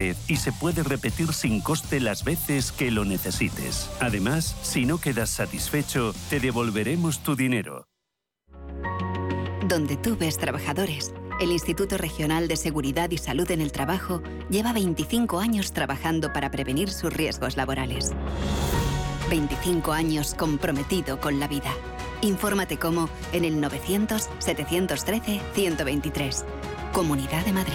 y se puede repetir sin coste las veces que lo necesites. Además, si no quedas satisfecho, te devolveremos tu dinero. Donde tú ves trabajadores, el Instituto Regional de Seguridad y Salud en el Trabajo lleva 25 años trabajando para prevenir sus riesgos laborales. 25 años comprometido con la vida. Infórmate cómo en el 900-713-123. Comunidad de Madrid.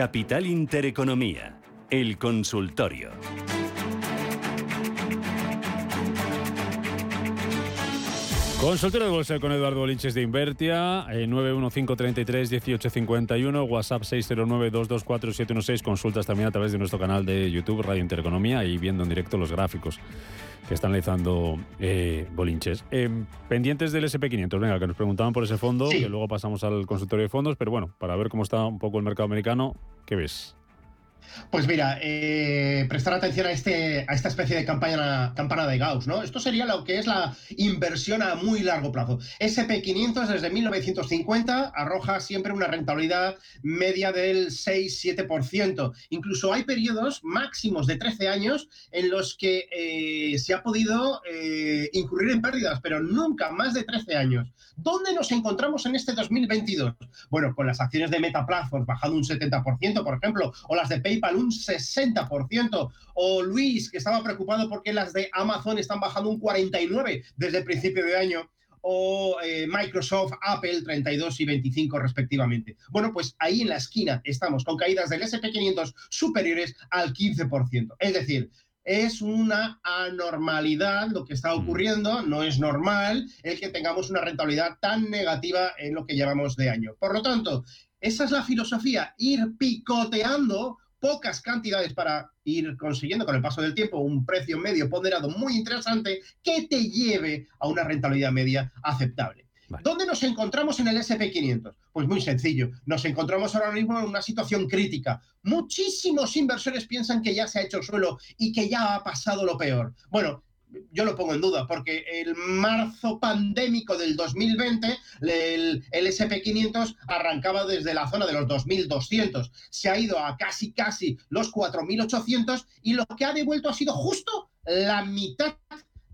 Capital Intereconomía, el consultorio. Consultorio de bolsa con Eduardo Bolinches de Invertia, eh, 915331851, WhatsApp 609224716, consultas también a través de nuestro canal de YouTube Radio Intereconomía y viendo en directo los gráficos que están analizando eh, Bolinches. Em, pendientes del SP500, venga, que nos preguntaban por ese fondo, que luego pasamos al consultorio de fondos, pero bueno, para ver cómo está un poco el mercado americano, ¿qué ves? Pues mira, eh, prestar atención a, este, a esta especie de campaña, campana de Gauss, ¿no? Esto sería lo que es la inversión a muy largo plazo. SP500 desde 1950 arroja siempre una rentabilidad media del 6-7%. Incluso hay periodos máximos de 13 años en los que eh, se ha podido eh, incurrir en pérdidas, pero nunca más de 13 años. ¿Dónde nos encontramos en este 2022? Bueno, con las acciones de Meta bajando un 70%, por ejemplo, o las de PayPal un 60%, o Luis, que estaba preocupado porque las de Amazon están bajando un 49% desde el principio de año o eh, Microsoft, Apple 32 y 25 respectivamente. Bueno, pues ahí en la esquina estamos con caídas del SP500 superiores al 15%. Es decir, es una anormalidad lo que está ocurriendo, no es normal el que tengamos una rentabilidad tan negativa en lo que llevamos de año. Por lo tanto, esa es la filosofía, ir picoteando pocas cantidades para ir consiguiendo con el paso del tiempo un precio medio ponderado muy interesante que te lleve a una rentabilidad media aceptable. ¿Dónde nos encontramos en el SP500? Pues muy sencillo, nos encontramos ahora mismo en una situación crítica. Muchísimos inversores piensan que ya se ha hecho suelo y que ya ha pasado lo peor. Bueno, yo lo pongo en duda, porque el marzo pandémico del 2020, el, SP500 arrancaba desde la zona de los 2.200, se ha ido a casi, casi los 4.800 y lo que ha devuelto ha sido justo la mitad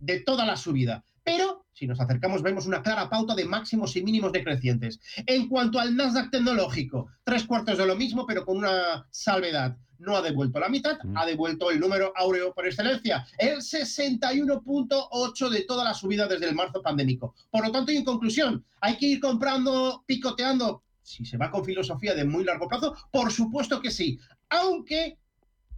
de toda la subida. Pero si nos acercamos vemos una clara pauta de máximos y mínimos decrecientes. En cuanto al Nasdaq tecnológico, tres cuartos de lo mismo, pero con una salvedad no ha devuelto la mitad, mm. ha devuelto el número áureo por excelencia, el 61.8 de toda la subida desde el marzo pandémico. Por lo tanto, y en conclusión, hay que ir comprando, picoteando, si se va con filosofía de muy largo plazo, por supuesto que sí, aunque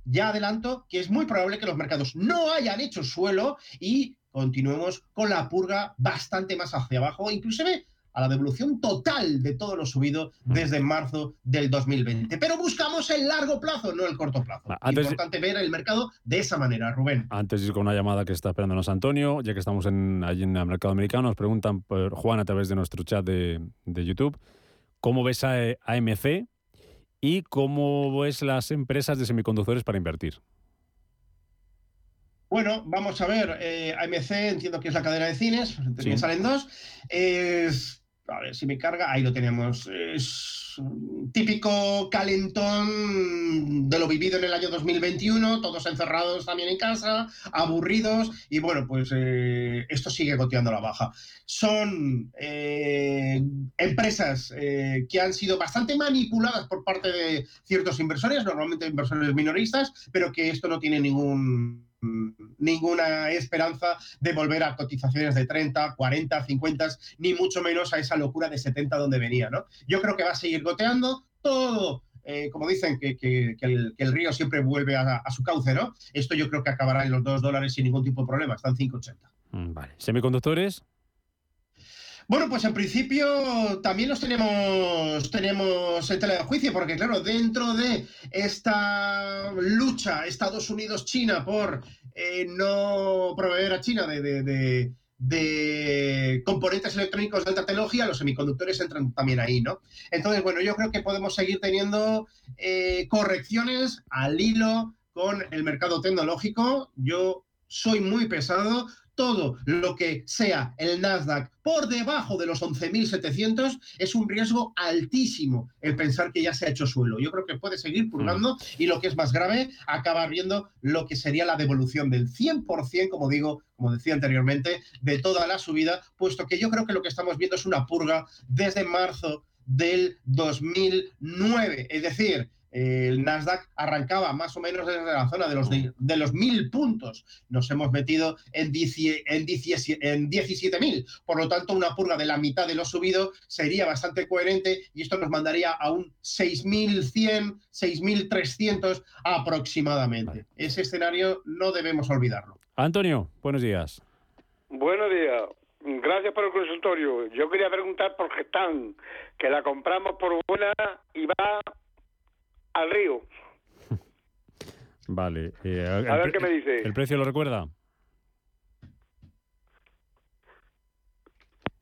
ya adelanto que es muy probable que los mercados no hayan hecho suelo y continuemos con la purga bastante más hacia abajo, inclusive a la devolución total de todo lo subido desde marzo del 2020. Pero buscamos el largo plazo, no el corto plazo. Es Importante ver el mercado de esa manera, Rubén. Antes de ir con una llamada que está esperándonos Antonio, ya que estamos en, allí en el mercado americano, nos preguntan por Juan a través de nuestro chat de, YouTube, ¿cómo ves a AMC y cómo ves las empresas de semiconductores para invertir? Bueno, vamos a ver. Eh, AMC entiendo que es la cadena de cines, también salen dos. Es a ver si me carga, ahí lo tenemos. Es típico calentón de lo vivido en el año 2021, todos encerrados también en casa, aburridos, y bueno, pues eh, esto sigue goteando la baja. Son eh, empresas eh, que han sido bastante manipuladas por parte de ciertos inversores, normalmente inversores minoristas, pero que esto no tiene ningún ninguna esperanza de volver a cotizaciones de 30, 40, 50, ni mucho menos a esa locura de 70 donde venía. ¿no? Yo creo que va a seguir goteando todo. Eh, como dicen, que, el, río siempre vuelve a, su cauce, ¿no? Esto yo creo que acabará en los 2 dólares sin ningún tipo de problema, están 5,80. Mm, vale. ¿Semiconductores? Bueno, pues en principio también los tenemos, tenemos en tela de juicio, porque claro, dentro de esta lucha Estados Unidos-China por eh, no proveer a China de, componentes electrónicos de alta tecnología, los semiconductores entran también ahí, ¿no? Entonces, bueno, yo creo que podemos seguir teniendo eh, correcciones al hilo con el mercado tecnológico. Yo soy muy pesado, todo lo que sea el Nasdaq por debajo de los 11.700 es un riesgo altísimo el pensar que ya se ha hecho suelo. Yo creo que puede seguir purgando y lo que es más grave, acabar viendo lo que sería la devolución del 100%, como digo, como decía anteriormente, de toda la subida, puesto que yo creo que lo que estamos viendo es una purga desde marzo del 2009. Es decir, el Nasdaq arrancaba más o menos desde la zona de los, de, los mil puntos. Nos hemos metido en, en, 17.000. Por lo tanto, una purga de la mitad de lo subido sería bastante coherente y esto nos mandaría a un 6.100, 6.300 aproximadamente. Ese escenario no debemos olvidarlo. Antonio, buenos días. Buenos días. Gracias por el consultorio. Yo quería preguntar por Gestán, que la compramos por buena y va al río. Vale. Eh, a ver qué me dice. ¿El precio lo recuerda?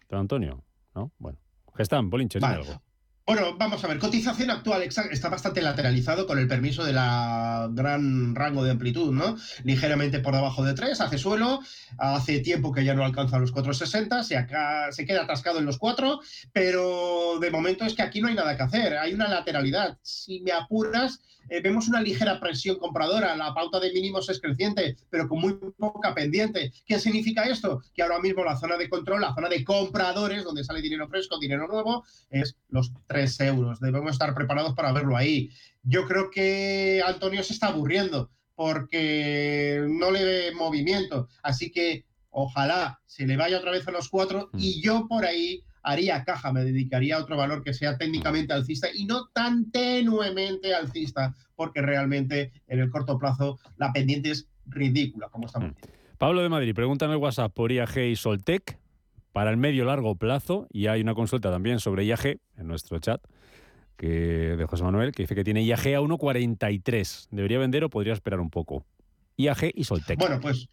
Don Antonio, ¿no? Bueno. Gestán, Bolinche, vale. algo. Bueno, vamos a ver, cotización actual está bastante lateralizado con el permiso de la gran rango de amplitud, ¿no? Ligeramente por debajo de 3, hace suelo, hace tiempo que ya no alcanza los 4,60, se, acá, se queda atascado en los 4, pero de momento es que aquí no hay nada que hacer, hay una lateralidad. Si me apuras, eh, vemos una ligera presión compradora, la pauta de mínimos es creciente, pero con muy poca pendiente. ¿Qué significa esto? Que ahora mismo la zona de control, la zona de compradores, donde sale dinero fresco, dinero nuevo, es los 3 euros. Debemos estar preparados para verlo ahí. Yo creo que Antonio se está aburriendo porque no le ve movimiento. Así que ojalá se le vaya otra vez a los 4 y yo por ahí haría caja, me dedicaría a otro valor que sea técnicamente alcista y no tan tenuemente alcista, porque realmente en el corto plazo la pendiente es ridícula, como estamos viendo. Mm. Pablo de Madrid, pregúntame en WhatsApp por IAG y Soltec para el medio largo plazo y hay una consulta también sobre IAG en nuestro chat que de José Manuel que dice que tiene IAG a 1.43. ¿Debería vender o podría esperar un poco? IAG y Soltec. Bueno, pues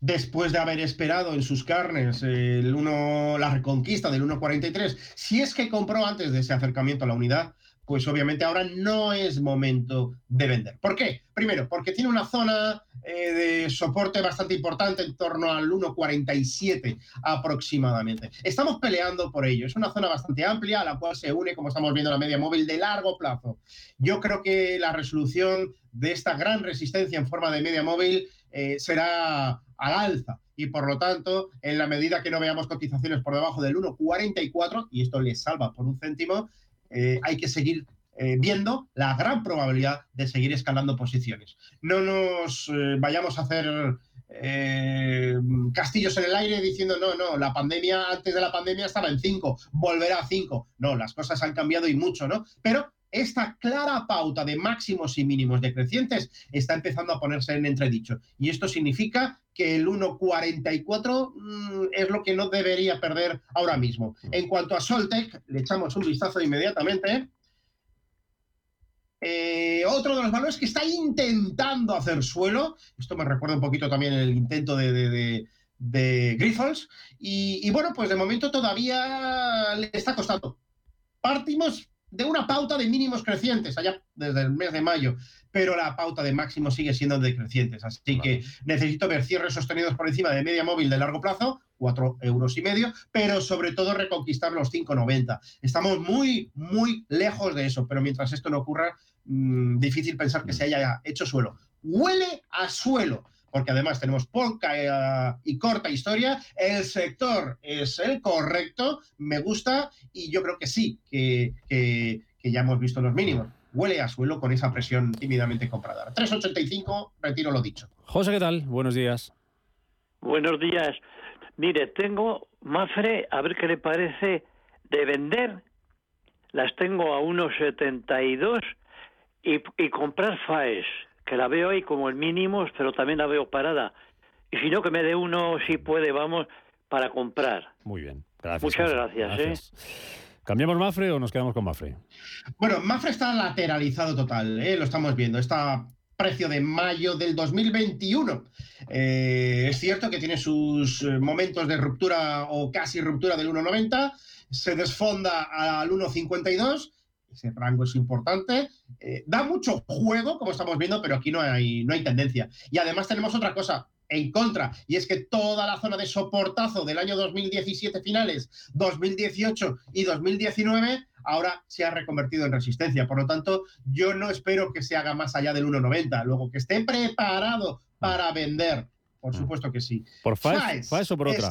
después de haber esperado en sus carnes el uno, la reconquista del 1.43, si es que compró antes de ese acercamiento a la unidad, pues obviamente ahora no es momento de vender. ¿Por qué? Primero, porque tiene una zona eh, de soporte bastante importante en torno al 1,47 aproximadamente. Estamos peleando por ello. Es una zona bastante amplia a la cual se une, como estamos viendo, la media móvil de largo plazo. Yo creo que la resolución de esta gran resistencia en forma de media móvil eh, será al alza y por lo tanto, en la medida que no veamos cotizaciones por debajo del 1,44, y esto le salva por un céntimo, eh, hay que seguir eh, viendo la gran probabilidad de seguir escalando posiciones. No nos vayamos a hacer castillos en el aire diciendo, no, no, la pandemia, antes de la pandemia estaba en 5, volverá a 5. No, las cosas han cambiado y mucho, ¿no? Pero esta clara pauta de máximos y mínimos decrecientes está empezando a ponerse en entredicho. Y esto significa que el 1,44 mm, es lo que no debería perder ahora mismo. En cuanto a Soltec, le echamos un vistazo inmediatamente. Eh, otro de los valores que está intentando hacer suelo, esto me recuerda un poquito también el intento de, de, Grifols, y, y bueno, pues de momento todavía le está costando. Partimos de una pauta de mínimos crecientes allá desde el mes de mayo, pero la pauta de máximos sigue siendo decrecientes. Así que necesito ver cierres sostenidos por encima de media móvil de largo plazo, cuatro euros y medio, pero sobre todo reconquistar los 5,90. Estamos muy, muy lejos de eso, pero mientras esto no ocurra, mm, difícil pensar que se haya hecho suelo. Huele a suelo porque además tenemos poca eh, y corta historia, el sector es el correcto, me gusta y yo creo que sí, que, ya hemos visto los mínimos. Huele a suelo con esa presión tímidamente comprada. 3,85, retiro lo dicho. José, ¿qué tal? Buenos días. Buenos días. Mire, tengo Mafre, a ver qué le parece, de vender. Las tengo a unos 72 y, y comprar FAES, que la veo ahí como el mínimo, pero también la veo parada. Y si no, que me dé uno, si puede, vamos, para comprar. Muy bien, gracias. Muchas gracias. ¿eh? ¿Cambiamos Mafre o nos quedamos con Mafre? Bueno, Mafre está lateralizado total, ¿eh? lo estamos viendo. Está precio de mayo del 2021. Eh, es cierto que tiene sus eh, momentos de ruptura o casi ruptura del 1,90, se desfonda al 1,52, ese rango es importante, eh, da mucho juego, como estamos viendo, pero aquí no hay, no hay tendencia. Y además tenemos otra cosa, en contra, y es que toda la zona de soportazo del año 2017 finales, 2018 y 2019 ahora se ha reconvertido en resistencia. Por lo tanto, yo no espero que se haga más allá del 1,90. Luego, que esté preparado para vender, por mm. supuesto que sí. ¿Por FAES, o por otra?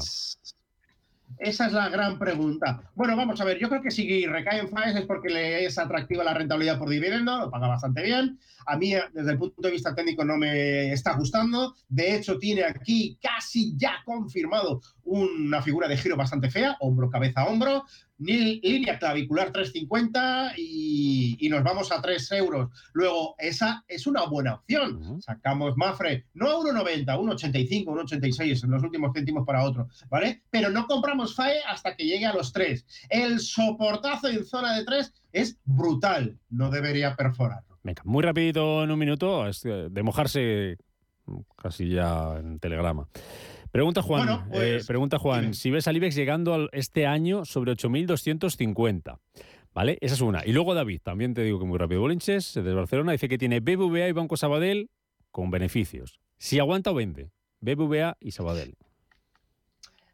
Esa es la gran pregunta. Bueno, vamos a ver, yo creo que si recae en FAES es porque le es atractiva la rentabilidad por dividendo, lo paga bastante bien. A mí, desde el punto de vista técnico, no me está gustando. De hecho, tiene aquí casi ya confirmado una figura de giro bastante fea, hombro, cabeza, hombro línea clavicular 350 y, y, nos vamos a 3 euros. Luego, esa es una buena opción. Sacamos Mafre, no a 1,90, 1,85, 1,86 en los últimos céntimos para otro, ¿vale? Pero no compramos FAE hasta que llegue a los 3. El soportazo en zona de 3 es brutal, no debería perforarlo. Venga, muy rapidito en un minuto, de mojarse casi ya en telegrama. Pregunta Juan, eh, pues, pregunta Juan si ves al IBEX llegando este año sobre 8.250. ¿Vale? Esa es una. Y luego David, también te digo que muy rápido. Bolinches, desde Barcelona, dice que tiene BBVA y Banco Sabadell con beneficios. Si aguanta o vende. BBVA y Sabadell.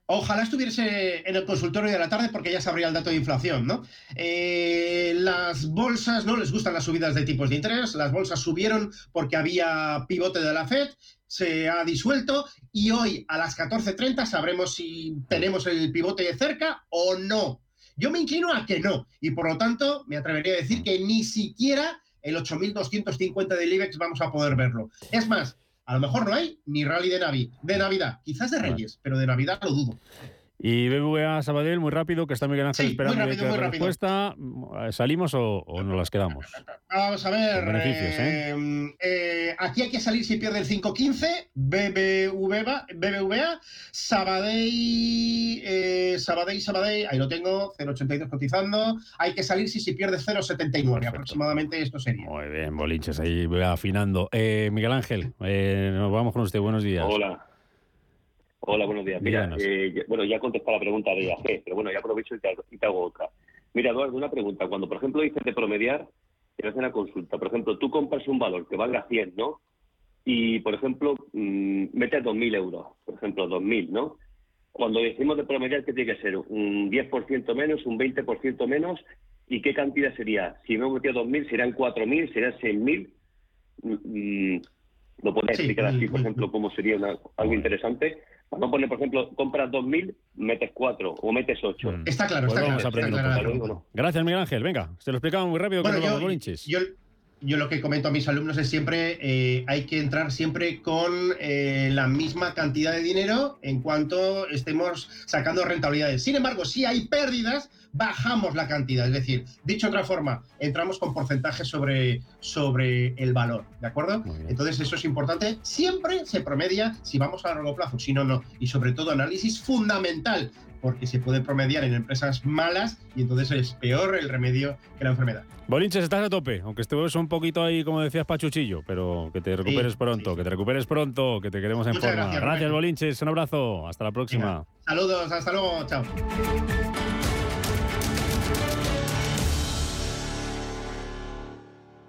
Ojalá estuviese en el consultorio de la tarde porque ya sabría el dato de inflación, ¿no? Eh, las bolsas no les gustan las subidas de tipos de interés, las bolsas subieron porque había pivote de la Fed, se ha disuelto y hoy a las 14.30 sabremos si tenemos el pivote de cerca o no. Yo me inclino a que no y por lo tanto me atrevería a decir que ni siquiera el 8.250 del IBEX vamos a poder verlo. Es más, a lo mejor no hay ni rally de, Navi, de Navidad, quizás de Reyes, pero de Navidad lo dudo. Y BBVA Sabadell, muy rápido, que está Miguel Ángel esperando la respuesta. ¿Salimos o, no las quedamos? Vamos a ver. Beneficios, ¿eh? Em, ¿eh? aquí hay que salir si pierde el 5.15. BBVA, BBVA Sabadell, eh, Sabadell, Sabadell, ahí lo tengo, 0.82 cotizando. Hay que salir si se pierde 0.79. Aproximadamente esto sería. Muy bien, bolinches, ahí voy afinando. Eh, Miguel Ángel, eh, nos vamos con usted. Buenos días. Hola. Hola, buenos días. Mira, eh, bueno, ya contesté la pregunta de IAG, pero bueno, ya aprovecho y te, hago otra. Mira, Eduardo, una pregunta. Cuando, por ejemplo, dices de promediar, te hacen una consulta. Por ejemplo, tú compras un valor que valga 100, ¿no? Y, por ejemplo, mmm, metes 2.000 euros, por ejemplo, 2.000, ¿no? Cuando decimos de promediar, ¿qué tiene que ser? ¿Un 10% menos, un 20% menos? ¿Y qué cantidad sería? Si me he metido 2.000, ¿serían 4.000, serían 6.000? Mm, ¿Lo puedes explicar así, por ejemplo, cómo sería algo interesante? No pone, por ejemplo, compras 2.000, metes 4 o metes 8. Mm. Está claro, está, pues claro, Gracias, Miguel Ángel. Venga, se lo explicamos muy rápido bueno, yo, yo, yo, lo que comento a mis alumnos es siempre, eh, hay que entrar siempre con eh, la misma cantidad de dinero en cuanto estemos sacando rentabilidades. Sin embargo, si hay pérdidas, bajamos la cantidad. Es decir, dicho de otra forma, entramos con porcentaje sobre, sobre el valor, ¿de acuerdo? Entonces eso es importante. Siempre se promedia si vamos a largo plazo, si no, no. Y sobre todo análisis fundamental, porque se puede promediar en empresas malas y entonces es peor el remedio que la enfermedad. Bolinches, estás a tope, aunque estés un poquito ahí, como decías, pachuchillo, pero que te recuperes pronto, que te recuperes pronto, que te queremos en forma. Gracias, gracias Bolinches, un abrazo, hasta la próxima. Saludos, hasta luego, chao.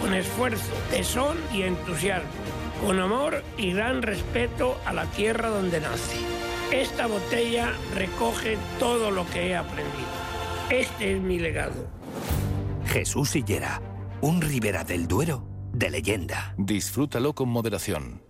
con esfuerzo, tesón y entusiasmo, con amor y gran respeto a la tierra donde nace. Esta botella recoge todo lo que he aprendido. Este es mi legado. Jesús Sillera, un Ribera del Duero de leyenda. Disfrútalo con moderación.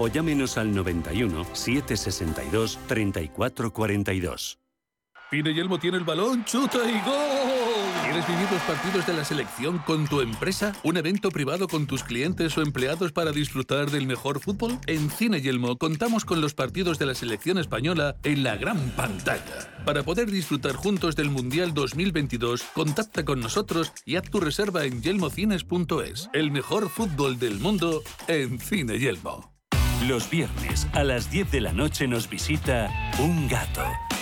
o llámenos al 91 762 3442. Pine Yelmo tiene el balón, chuta y gol. ¿Quieres vivir los partidos de la selección con tu empresa? ¿Un evento privado con tus clientes o empleados para disfrutar del mejor fútbol? En Cine Yelmo contamos con los partidos de la selección española en la gran pantalla. Para poder disfrutar juntos del Mundial 2022, contacta con nosotros y haz tu reserva en yelmocines.es. El mejor fútbol del mundo en Cine Yelmo. Los viernes a las 10 de la noche nos visita un gato,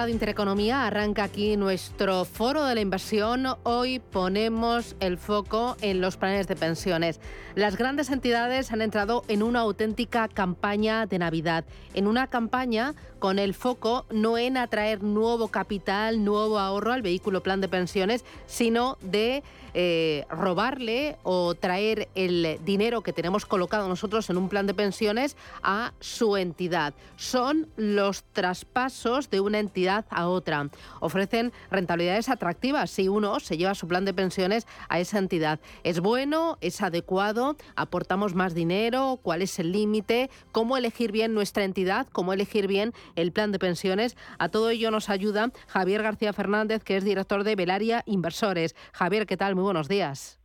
Radio Intereconomía, arranca aquí nuestro foro de la inversión. Hoy ponemos el foco en los planes de pensiones. Las grandes entidades han entrado en una auténtica campaña de Navidad, en una campaña con el foco no en atraer nuevo capital, nuevo ahorro al vehículo plan de pensiones, sino de eh, robarle o traer el dinero que tenemos colocado nosotros en un plan de pensiones a su entidad. Son los traspasos de una entidad a otra. Ofrecen rentabilidades atractivas si uno se lleva su plan de pensiones a esa entidad. ¿Es bueno? ¿Es adecuado? ¿Aportamos más dinero? ¿Cuál es el límite? ¿Cómo elegir bien nuestra entidad? ¿Cómo elegir bien el plan de pensiones? A todo ello nos ayuda Javier García Fernández, que es director de Velaria Inversores. Javier, ¿qué tal? Muy buenos días.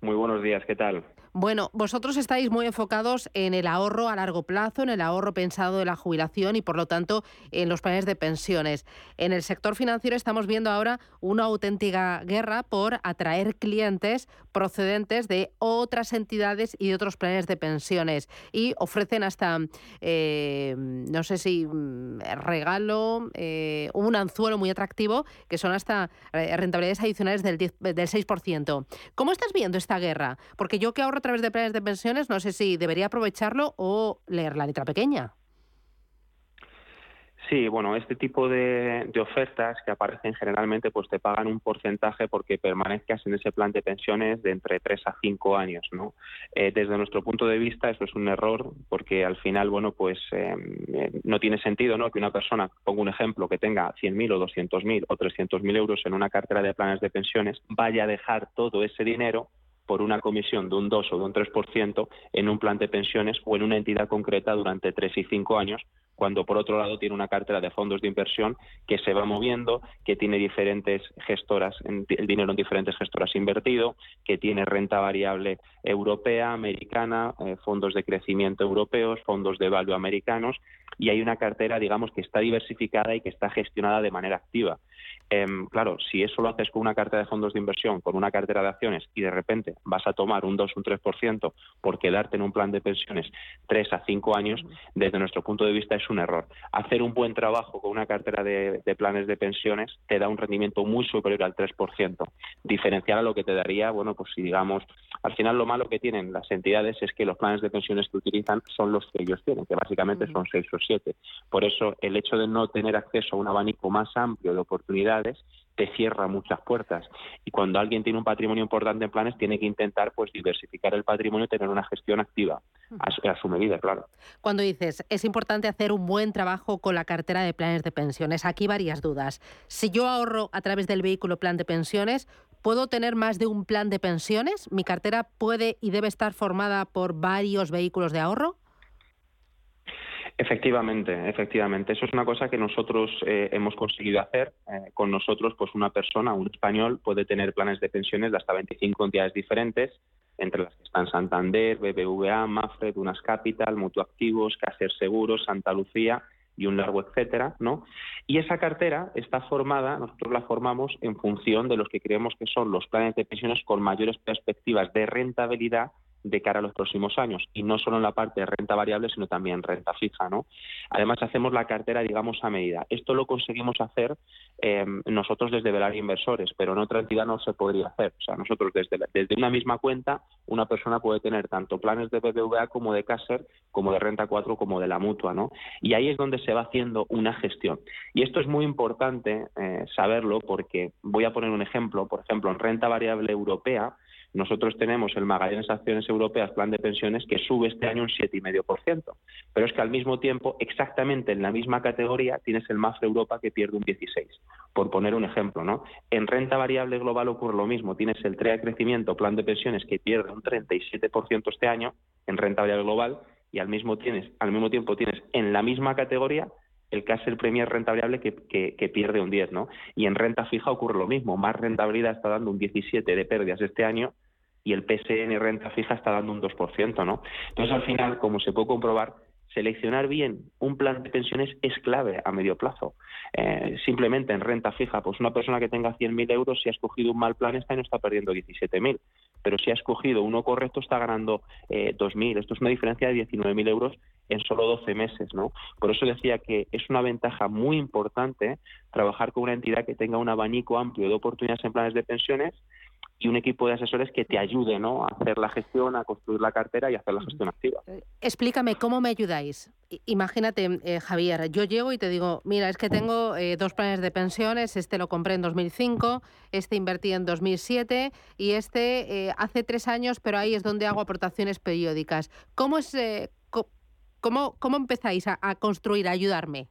Muy buenos días, ¿qué tal? Bueno, vosotros estáis muy enfocados en el ahorro a largo plazo, en el ahorro pensado de la jubilación y por lo tanto en los planes de pensiones. En el sector financiero estamos viendo ahora una auténtica guerra por atraer clientes procedentes de otras entidades y de otros planes de pensiones y ofrecen hasta, eh, no sé si mm, regalo, eh, un anzuelo muy atractivo que son hasta eh, rentabilidades adicionales del, del 6%. ¿Cómo estás viendo esta guerra? Porque yo que ahorro través de planes de pensiones, no sé si debería aprovecharlo o leer la letra pequeña. Sí, bueno, este tipo de, ofertas que aparecen generalmente pues te pagan un porcentaje porque permanezcas en ese plan de pensiones de entre 3 a 5 años, ¿no? Eh, desde nuestro punto de vista eso es un error porque al final, bueno, pues em, eh, no tiene sentido, ¿no? Que una persona, pongo un ejemplo, que tenga 100.000 o 200.000 o 300.000 euros en una cartera de planes de pensiones vaya a dejar todo ese dinero por una comisión de un 2 o de un 3% en un plan de pensiones o en una entidad concreta durante 3 y 5 años, cuando por otro lado tiene una cartera de fondos de inversión que se va moviendo, que tiene diferentes gestoras, el dinero en diferentes gestoras invertido, que tiene renta variable europea, americana, eh, fondos de crecimiento europeos, fondos de value americanos y hay una cartera, digamos, que está diversificada y que está gestionada de manera activa. Em, claro, si eso lo haces con una cartera de fondos de inversión, con una cartera de acciones y de repente vas a tomar un 2, un 3% por quedarte en un plan de pensiones 3 a 5 años, desde nuestro punto de vista es un error. Hacer un buen trabajo con una cartera de, planes de pensiones te da un rendimiento muy superior al 3%. Diferenciar a lo que te daría, bueno, pues si digamos, al final lo malo que tienen las entidades es que los planes de pensiones que utilizan son los que ellos tienen, que básicamente son 6 o 7. Por eso el hecho de no tener acceso a un abanico más amplio de oportunidades te cierra muchas puertas. Y cuando alguien tiene un patrimonio importante en planes, tiene que intentar pues diversificar el patrimonio y tener una gestión activa a, su medida, claro. Cuando dices, es importante hacer un buen trabajo con la cartera de planes de pensiones, aquí varias dudas. Si yo ahorro a través del vehículo plan de pensiones, ¿puedo tener más de un plan de pensiones? ¿Mi cartera puede y debe estar formada por varios vehículos de ahorro? Efectivamente, efectivamente. Eso es una cosa que nosotros eh, hemos conseguido hacer. Eh, con nosotros, pues una persona, un español, puede tener planes de pensiones de hasta 25 entidades diferentes, entre las que están Santander, BBVA, Mafre, Dunas Capital, Mutuactivos, Caser Seguros, Santa Lucía y un largo etcétera, ¿no? Y esa cartera está formada, nosotros la formamos en función de los que creemos que son los planes de pensiones con mayores perspectivas de rentabilidad de cara a los próximos años. Y no solo en la parte de renta variable sino también renta fija no además hacemos la cartera digamos a medida. Esto lo conseguimos hacer em, nosotros desde Velar Inversores pero en otra entidad no se podría hacer. O sea nosotros desde desde una misma cuenta una persona puede tener tanto planes de BBVA como de Caser como de renta 4 como de la mutua no y ahí es donde se va haciendo una gestión. Y esto es muy importante eh, saberlo porque voy a poner un ejemplo. Por ejemplo en renta variable europea nosotros tenemos el Magallanes Acciones Europeas Plan de Pensiones que sube este año un 7,5%. Pero es que al mismo tiempo, exactamente en la misma categoría, tienes el Mafre Europa que pierde un 16%. Por poner un ejemplo, ¿no? En renta variable global ocurre lo mismo. Tienes el TREA Crecimiento Plan de Pensiones que pierde un 37% este año en renta variable global y al mismo, tienes, al mismo tiempo tienes en la misma categoría el el Premier renta variable que, que, pierde un 10, ¿no? Y en renta fija ocurre lo mismo, más rentabilidad está dando un 17 de pérdidas este año y el PSN renta fija está dando un 2%, ¿no? Entonces, al final, como se puede comprobar, seleccionar bien un plan de pensiones es clave a medio plazo. Eh, simplemente en renta fija, pues una persona que tenga 100.000 euros, si ha escogido un mal plan, está no está perdiendo 17.000. Pero si ha escogido uno correcto, está ganando eh, 2.000. Esto es una diferencia de 19.000 euros en solo 12 meses, ¿no? Por eso decía que es una ventaja muy importante trabajar con una entidad que tenga un abanico amplio de oportunidades en planes de pensiones y un equipo de asesores que te ayude a hacer la gestión, a construir la cartera y a hacer la gestión activa. Eh, explícame, ¿cómo me ayudáis? Imagínate, eh, Javier, yo llego y te digo, mira, es que tengo eh, dos planes de pensiones, este lo compré en 2005, este invertí en 2007 y este hace tres años, pero ahí es donde hago aportaciones periódicas. ¿Cómo, es, cómo, cómo empezáis a, construir, a ayudarme?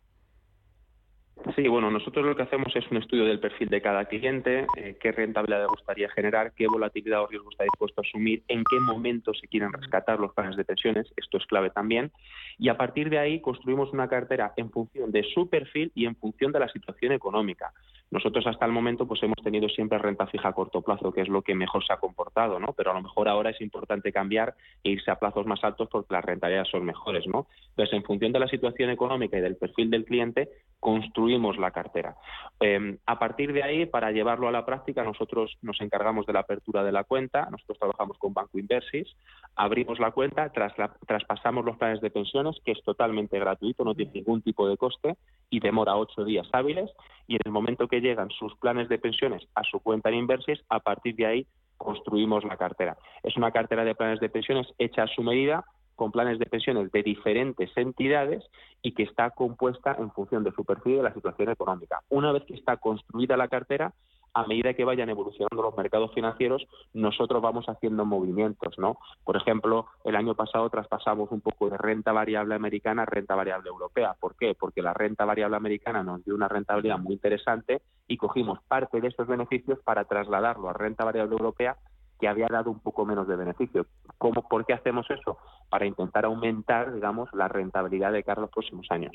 Sí, bueno, nosotros lo que hacemos es un estudio del perfil de cada cliente, eh, qué rentabilidad le gustaría generar, qué volatilidad o riesgo está dispuesto a asumir, en qué momento se quieren rescatar los planes de pensiones, esto es clave también, y a partir de ahí construimos una cartera en función de su perfil y en función de la situación económica. Nosotros hasta el momento pues hemos tenido siempre renta fija a corto plazo, que es lo que mejor se ha comportado, ¿no? Pero a lo mejor ahora es importante cambiar e irse a plazos más altos porque las rentabilidades son mejores, ¿no? Entonces, en función de la situación económica y del perfil del cliente, construimos la cartera. Em, a partir de ahí, para llevarlo a la práctica, nosotros nos encargamos de la apertura de la cuenta, nosotros trabajamos con Banco Inversis, abrimos la cuenta, traspasamos los planes de pensiones, que es totalmente gratuito, no tiene ningún tipo de coste y demora ocho días hábiles, y en el momento que llegan sus planes de pensiones a su cuenta en Inversis, a partir de ahí construimos la cartera. Es una cartera de planes de pensiones hecha a su medida, con planes de pensiones de diferentes entidades y que está compuesta en función de su perfil y de la situación económica. Una vez que está construida la cartera, a medida que vayan evolucionando los mercados financieros, nosotros vamos haciendo movimientos, ¿no? Por ejemplo, el año pasado traspasamos un poco de renta variable americana a renta variable europea. ¿Por qué? Porque la renta variable americana nos dio una rentabilidad muy interesante y cogimos parte de esos beneficios para trasladarlo a renta variable europea que había dado un poco menos de beneficio. ¿Cómo, ¿Por qué hacemos eso? Para intentar aumentar, digamos, la rentabilidad de cara a los próximos años.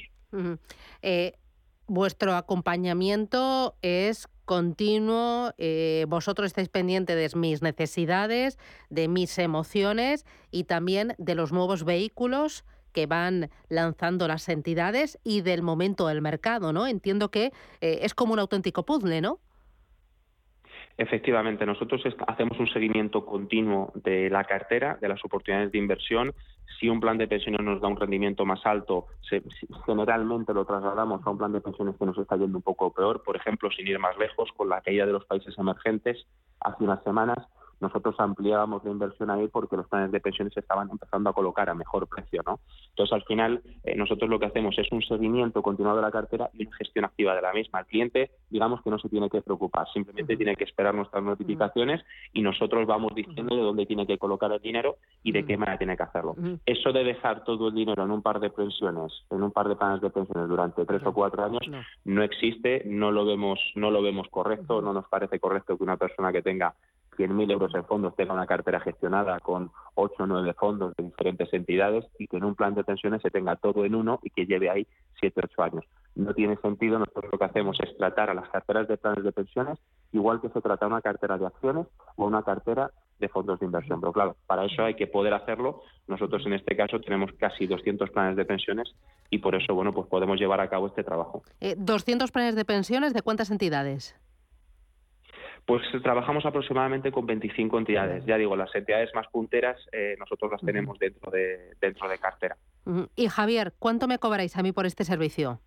Eh, vuestro acompañamiento es continuo, eh, vosotros estáis pendientes de mis necesidades, de mis emociones y también de los nuevos vehículos que van lanzando las entidades y del momento del mercado, ¿no? Entiendo que eh, es como un auténtico puzzle, ¿no? Efectivamente, nosotros hacemos un seguimiento continuo de la cartera, de las oportunidades de inversión. Si un plan de pensiones nos da un rendimiento más alto, generalmente lo trasladamos a un plan de pensiones que nos está yendo un poco peor. Por ejemplo, sin ir más lejos, con la caída de los países emergentes hace unas semanas, nosotros ampliábamos la inversión ahí porque los planes de pensiones se estaban empezando a colocar a mejor precio, ¿no? Entonces, al final, eh, nosotros lo que hacemos es un seguimiento continuado de la cartera y una gestión activa de la misma. El cliente, digamos que no se tiene que preocupar, simplemente tiene que esperar nuestras notificaciones y nosotros vamos diciendo de dónde tiene que colocar el dinero y de qué manera tiene que hacerlo. Eso de dejar todo el dinero en un par de pensiones, en un par de planes de pensiones durante tres o cuatro años, no existe, no lo vemos, no lo vemos correcto, no nos parece correcto que una persona que tenga 100.000 euros en fondos tenga una cartera gestionada con 8 o 9 fondos de diferentes entidades y que en un plan de pensiones se tenga todo en uno y que lleve ahí 7 o 8 años. No tiene sentido, nosotros lo que hacemos es tratar a las carteras de planes de pensiones igual que se trata una cartera de acciones o una cartera de fondos de inversión. Pero claro, para eso hay que poder hacerlo. Nosotros en este caso tenemos casi 200 planes de pensiones y por eso, bueno, pues podemos llevar a cabo este trabajo. Eh, ¿200 planes de pensiones de cuántas entidades? Pues trabajamos aproximadamente con 25 entidades. Ya digo, las entidades más punteras eh, nosotros las tenemos dentro de, dentro de cartera. Y Javier, ¿cuánto me cobráis a mí por este servicio?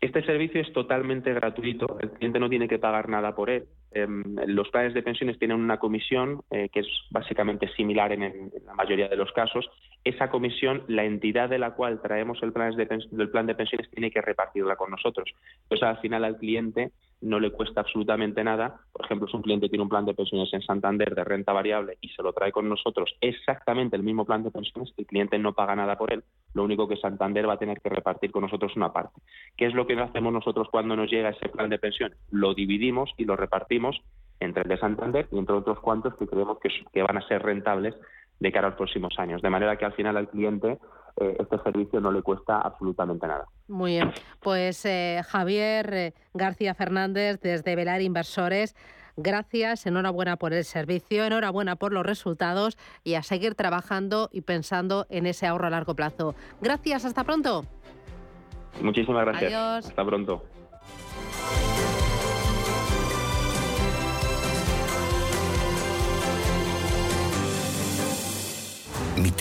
Este servicio es totalmente gratuito, el cliente no tiene que pagar nada por él. Em, los planes de pensiones tienen una comisión eh, que es básicamente similar en, la mayoría de los casos. Esa comisión, la entidad de la cual traemos el plan de, pensiones tiene que repartirla con nosotros. Entonces, al final al cliente no le cuesta absolutamente nada. Por ejemplo, si un cliente tiene un plan de pensiones en Santander de renta variable y se lo trae con nosotros exactamente el mismo plan de pensiones, el cliente no paga nada por él. Lo único que Santander va a tener que repartir con nosotros una parte. ¿Qué es lo que hacemos nosotros cuando nos llega ese plan de pensiones? Lo dividimos y lo repartimos entre el de Santander y entre otros cuantos que creemos que, que van a ser rentables de cara a los próximos años. De manera que al final al cliente eh, este servicio no le cuesta absolutamente nada. Muy bien. Pues eh, Javier eh, García Fernández desde Velar Inversores. Gracias, enhorabuena por el servicio, enhorabuena por los resultados y a seguir trabajando y pensando en ese ahorro a largo plazo. Gracias, hasta pronto. Muchísimas gracias. Adiós. Hasta pronto.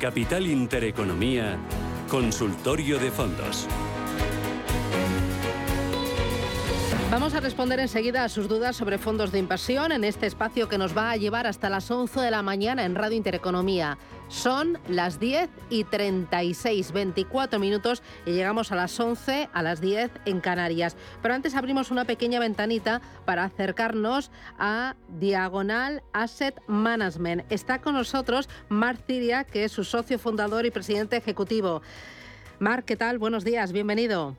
Capital Intereconomía, Consultorio de Fondos. Vamos a responder enseguida a sus dudas sobre fondos de inversión en este espacio que nos va a llevar hasta las 11 de la mañana en Radio Intereconomía. Son las 10 y 36, 24 minutos y llegamos a las 11, a las 10 en Canarias. Pero antes abrimos una pequeña ventanita para acercarnos a Diagonal Asset Management. Está con nosotros Marc Ciria, que es su socio fundador y presidente ejecutivo. Marc, ¿qué tal? Buenos días, bienvenido.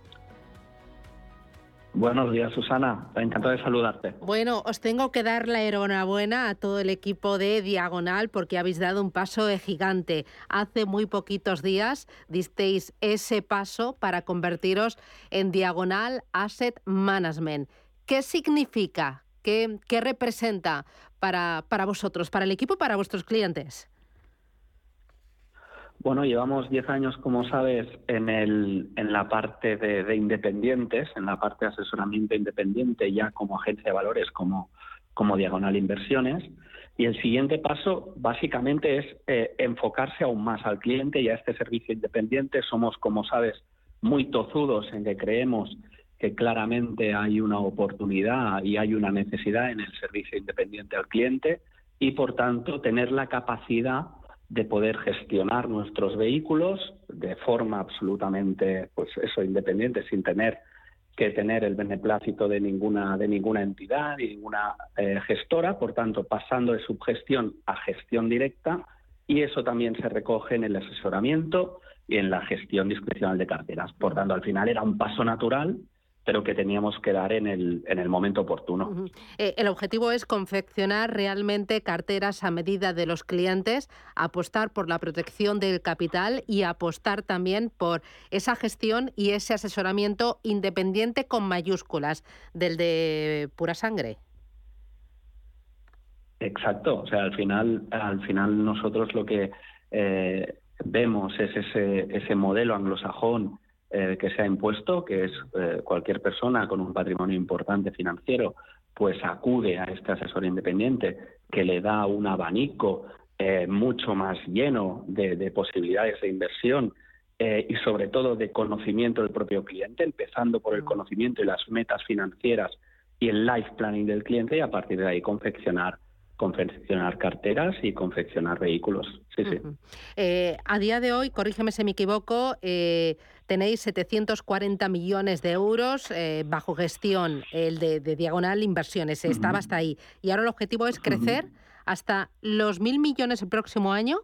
Buenos días, Susana. Encantado de saludarte. Bueno, os tengo que dar la enhorabuena a todo el equipo de Diagonal porque habéis dado un paso gigante. Hace muy poquitos días disteis ese paso para convertiros en Diagonal Asset Management. ¿Qué significa? ¿Qué, representa para, para vosotros, para el equipo para vuestros clientes? Bueno, llevamos 10 años, como sabes, en, el, en la parte de, independientes, en la parte de asesoramiento independiente, ya como agencia de valores, como, como Diagonal Inversiones. Y el siguiente paso, básicamente, es eh, enfocarse aún más al cliente y a este servicio independiente. Somos, como sabes, muy tozudos en que creemos que claramente hay una oportunidad y hay una necesidad en el servicio independiente al cliente y, por tanto, tener la capacidad de poder gestionar nuestros vehículos de forma absolutamente, pues eso, independiente, sin tener que tener el beneplácito de ninguna de ninguna entidad ni ninguna eh, gestora, por tanto, pasando de subgestión a gestión directa y eso también se recoge en el asesoramiento y en la gestión discrecional de carteras. Por tanto, al final era un paso natural pero que teníamos que dar en el, en el momento oportuno. Eh, el objetivo es confeccionar realmente carteras a medida de los clientes, apostar por la protección del capital y apostar también por esa gestión y ese asesoramiento independiente con mayúsculas del de pura sangre. Exacto, o sea, al final, al final nosotros lo que eh, vemos es ese, ese modelo anglosajón eh, que se ha impuesto, que es eh, cualquier persona con un patrimonio importante financiero, pues acude a este asesor independiente que le da un abanico eh, mucho más lleno de, posibilidades de inversión y sobre todo de conocimiento del propio cliente, empezando por el mm. conocimiento y las metas financieras y el life planning del cliente y a partir de ahí confeccionar confeccionar carteras y confeccionar vehículos. Sí, sí. a día de hoy, corrígeme si me equivoco, tenéis 740 millones de euros eh, bajo gestión, el de, Diagonal Inversiones, estaba hasta ahí. Y ahora el objetivo es crecer hasta los mil millones el próximo año.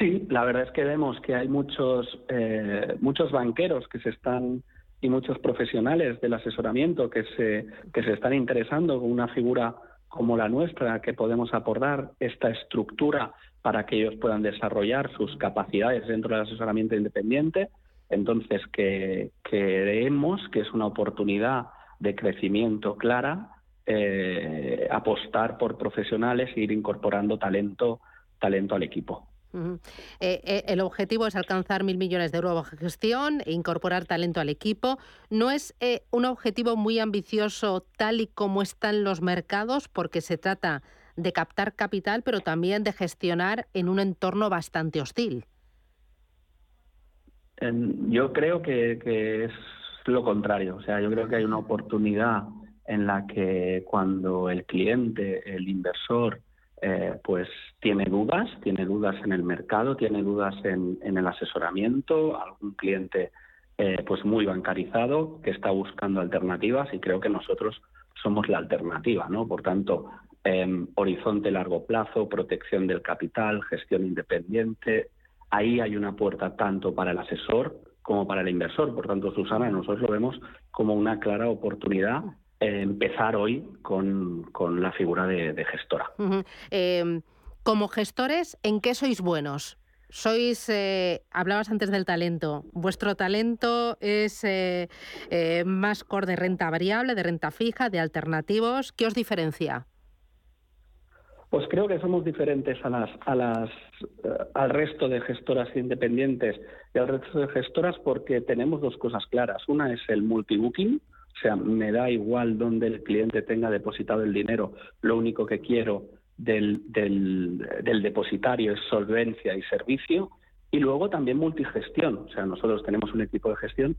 Sí, la verdad es que vemos que hay muchos, eh, muchos banqueros que se están y muchos profesionales del asesoramiento que se, que se están interesando con una figura como la nuestra, que podemos aportar esta estructura para que ellos puedan desarrollar sus capacidades dentro del asesoramiento independiente. Entonces, que, creemos que es una oportunidad de crecimiento clara eh, apostar por profesionales e ir incorporando talento, talento al equipo. Eh, eh, el objetivo es alcanzar mil millones de euros bajo gestión e incorporar talento al equipo. ¿No es un objetivo muy ambicioso tal y como están los mercados? Porque se trata de captar capital, pero también de gestionar en un entorno bastante hostil. Yo creo que, es lo contrario. O sea, yo creo que hay una oportunidad en la que cuando el cliente, el inversor, eh, pues tiene dudas, tiene dudas en el mercado, tiene dudas en, el asesoramiento, algún cliente eh, pues muy bancarizado que está buscando alternativas y creo que nosotros somos la alternativa, ¿no? Por tanto, Em, horizonte largo plazo, protección del capital, gestión independiente. Ahí hay una puerta tanto para el asesor como para el inversor. Por tanto, Susana, nosotros lo vemos como una clara oportunidad empezar hoy con, la figura de, gestora. Em, Como gestores, ¿en qué sois buenos? Sois, eh, hablabas antes del talento. ¿Vuestro talento es eh, eh, más core de renta variable, de renta fija, de alternativos? ¿Qué os diferencia? Pues creo que somos diferentes a las, a las, al resto de gestoras independientes y al resto de gestoras porque tenemos dos cosas claras. Una es el multibooking, o sea, me da igual donde el cliente tenga depositado el dinero, lo único que quiero del, del, depositario es solvencia y servicio. Y luego también multigestión. O sea, nosotros tenemos un equipo de gestión